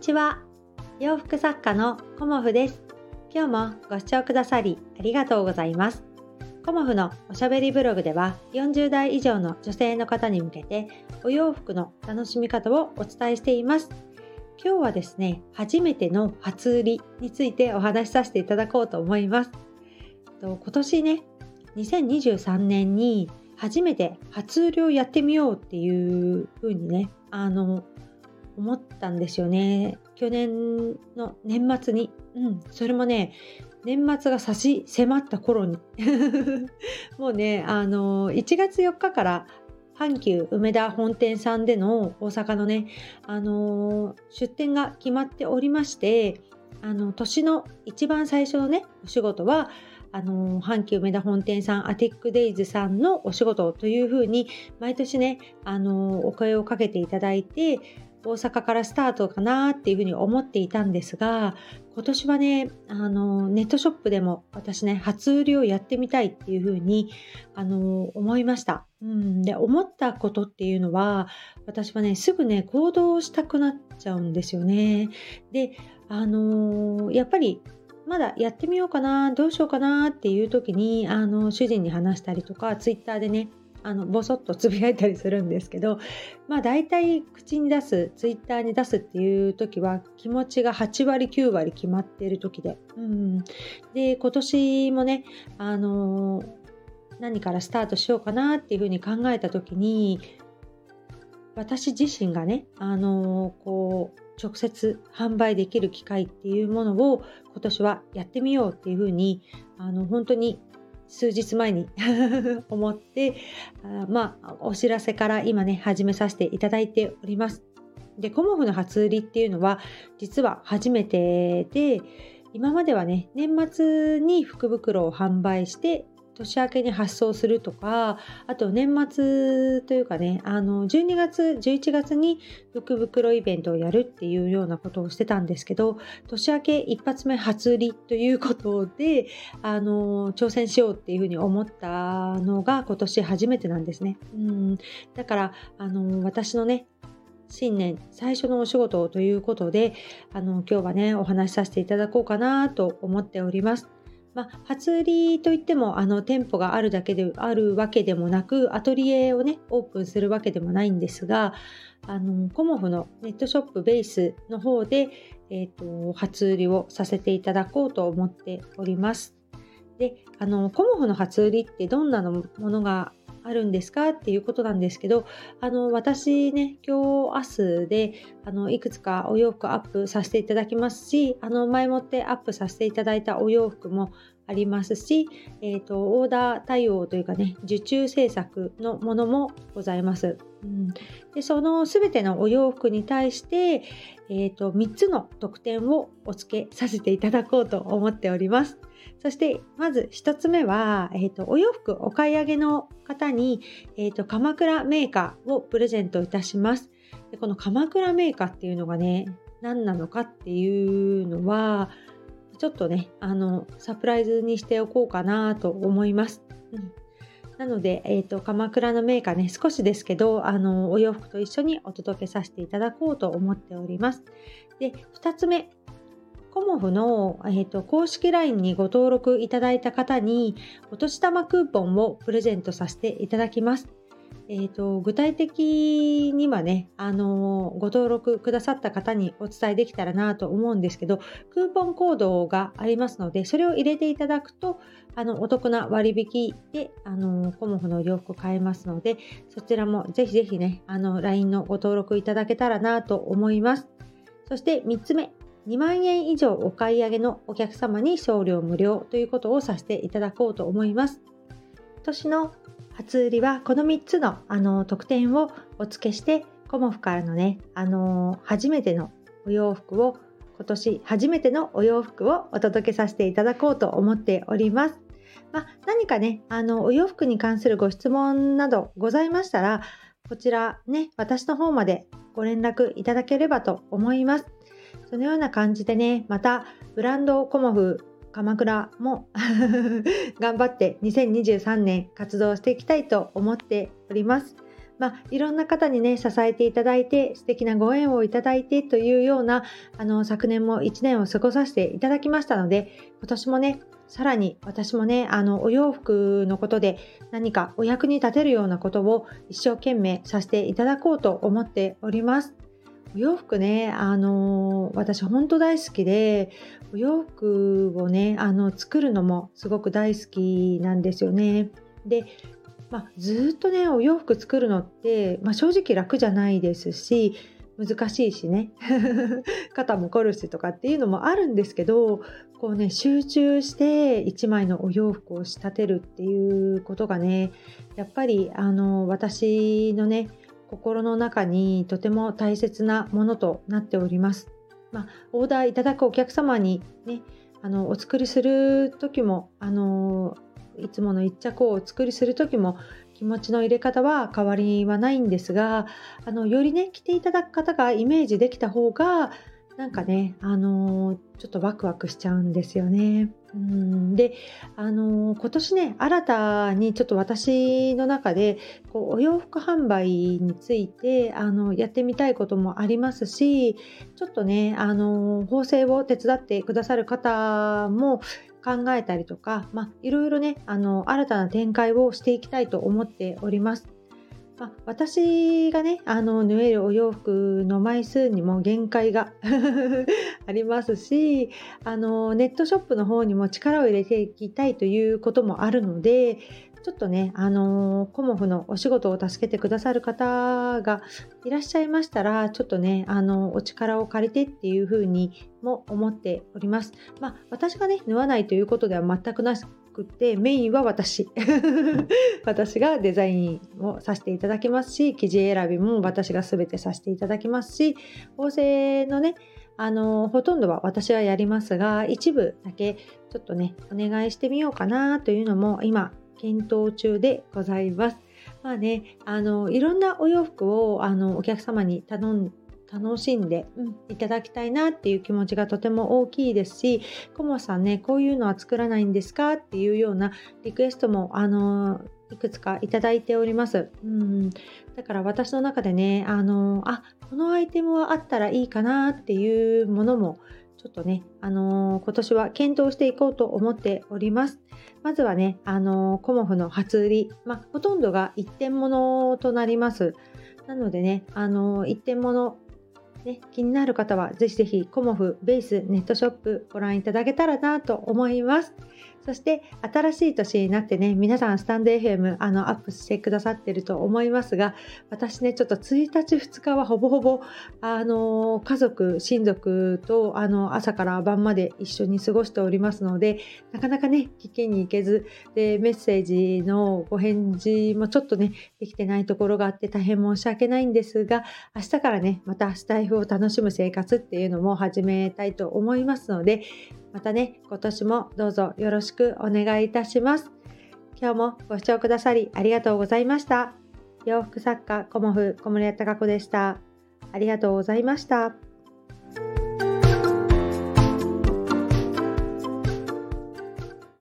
ちは。洋服作家のコモフです。今日もご視聴くださりありがとうございます。コモフのおしゃべりブログでは40代以上の女性の方に向けてお洋服の楽しみ方をお伝えしています。今日はですね初めての初売りについてお話しさせていただこうと思います。今年ね2023年に初めて初売りをやってみようっていう風にねあの思ったんですよね。去年の年末に。うん。それもね年末が差し迫った頃に。もうねあの1月4日から阪急梅田本店さんでの大阪のね、あの出店が決まっておりましてあの年の一番最初のねお仕事はあの阪急梅田本店さんアティックデイズさんのお仕事というふうに毎年ねあのお声をかけていただいて大阪からスタートかなっていうふうに思っていたんですが今年はねあのネットショップでも私ね初売りをやってみたいっていうふうにあの思いました。うん、で思ったことっていうのは私はねすぐね行動したくなっちゃうんですよね。であのやっぱりまだやってみようかなどうしようかなっていう時にあの主人に話したりとかツイッターでねあのボソッとつぶやいたりするんですけどまあ大体口に出すツイッターに出すっていう時は気持ちが8割9割決まっている時で、うん、で今年もねあの何からスタートしようかなっていうふうに考えた時に私自身がねあのこう直接販売できる機会っていうものを今年はやってみようっていうふうにあの本当に数日前に 思ってあまあお知らせから今ね始めさせていただいております。でコモフの初売りっていうのは実は初めてで今まではね年末に福袋を販売して年明けに発送するとかあと年末というかねあの12月11月に福袋イベントをやるっていうようなことをしてたんですけど年明け一発目初売りということであの挑戦しようっていうふうに思ったのが今年初めてなんですね。うんだからあの私のね新年最初のお仕事ということであの今日はねお話しさせていただこうかなと思っております。まあ、初売りといってもあの店舗があるだけであるわけでもなくアトリエをねオープンするわけでもないんですがあのコモフのネットショップベースの方で、えーと、初売りをさせていただこうと思っております。であのコモフの初売りってどんなものがあるんですか？っていうことなんですけどあの私ね今日明日であのいくつかお洋服アップさせていただきますしあの前もってアップさせていただいたお洋服もありますし、えーと、オーダー対応というかね受注制作のものもございます。うん、でその全てのお洋服に対して、えーと3つの特典をお付けさせていただこうと思っております。そしてまず1つ目は、えーと、お洋服お買い上げの方に、えーと、鎌倉メーカーをプレゼントいたします。でこの鎌倉メーカーっていうのがね何なのかっていうのはちょっとねあのサプライズにしておこうかなと思います。うんなので、えーと、鎌倉のメーカーね少しですけどあのお洋服と一緒にお届けさせていただこうと思っております。で2つ目コモフの、えーと、公式 LINE にご登録いただいた方にお年玉クーポンをプレゼントさせていただきます。えーと、具体的にはね、あのご登録くださった方にお伝えできたらなと思うんですけど、クーポンコードがありますので、それを入れていただくと、あのお得な割引で、あのコモフの洋服買えますので、そちらもぜひぜひね、あの LINE のご登録いただけたらなと思います。そして3つ目、2万円以上お買い上げのお客様に送料無料ということをさせていただこうと思います。今年の初売りはこの3つのあの特典をお付けしてコモフからのね、あの初めてのお洋服を今年初めてのお洋服をお届けさせていただこうと思っております。まあ、何かね、あのお洋服に関するご質問などございましたら、こちらね、私の方までご連絡いただければと思います。そのような感じでね、またブランドコモフ鎌倉も 頑張って2023年活動していきたいと思っております。まあ、いろんな方にね支えていただいて素敵なご縁をいただいてというようなあの昨年も1年を過ごさせていただきましたので今年もねさらに私もねあのお洋服のことで何かお役に立てるようなことを一生懸命させていただこうと思っております。お洋服ね、あの私本当大好きで、お洋服をね、あの作るのもすごく大好きなんですよね。で、まあ、ずっとね、お洋服作るのって、まあ、正直楽じゃないですし、難しいしね 肩も凝るしとかっていうのもあるんですけどこうね集中して1枚のお洋服を仕立てるっていうことがねやっぱりあの私のね心の中にとても大切なものとなっております。まあ、オーダーいただくお客様にねあのお作りする時もあのいつもの一着をお作りする時も気持ちの入れ方は変わりはないんですがあのよりね着ていただく方がイメージできた方がなんかね、あのー、ちょっとワクワクしちゃうんですよね。うんで、あのー、今年ね、新たにちょっと私の中でこうお洋服販売についてあのやってみたいこともありますし、ちょっとね、あのー、縫製を手伝ってくださる方も考えたりとか、まあ、いろいろね、あの新たな展開をしていきたいと思っております。あ、私がねあの縫えるお洋服の枚数にも限界が ありますしあのネットショップの方にも力を入れていきたいということもあるのでちょっとね、あのコモフのお仕事を助けてくださる方がいらっしゃいましたら、ちょっとね、あのお力を借りてっていうふうにも思っております。まあ、私がね、縫わないということでは全くなくて、メインは私。私がデザインをさせていただきますし、生地選びも私が全てさせていただきますし、縫製のね、あのほとんどは私はやりますが一部だけちょっとねお願いしてみようかなというのも今検討中でございます。まあね、あのいろんなお洋服をあのお客様に頼ん楽しんで、うん、いただきたいなっていう気持ちがとても大きいですし、コモさんね、こういうのは作らないんですか？っていうようなリクエストも、あのいくつかいただいております。うん、だから私の中でね、あのあ、このアイテムはあったらいいかなっていうものも、ちょっとね、あのー、今年は検討していこうと思っております。まずはね、あのー、コモフの初売り、まあ、ほとんどが一点物となります。なのでね、あのー、一点物、ね、気になる方はぜひぜひコモフベースネットショップご覧いただけたらなと思います。そして新しい年になってね、皆さんスタンド FM あのアップしてくださってると思いますが、私ね、ちょっと1日2日はほぼほぼあの家族、親族とあの朝から晩まで一緒に過ごしておりますので、なかなかね、聞きに行けず、で、メッセージのご返事もちょっとね、できてないところがあって大変申し訳ないんですが、明日からね、またスタイフを楽しむ生活っていうのも始めたいと思いますので、またね、今年もどうぞよろしくお願いいたします。今日もご視聴くださりありがとうございました。洋服作家コモフ小森屋隆子でした。ありがとうございました。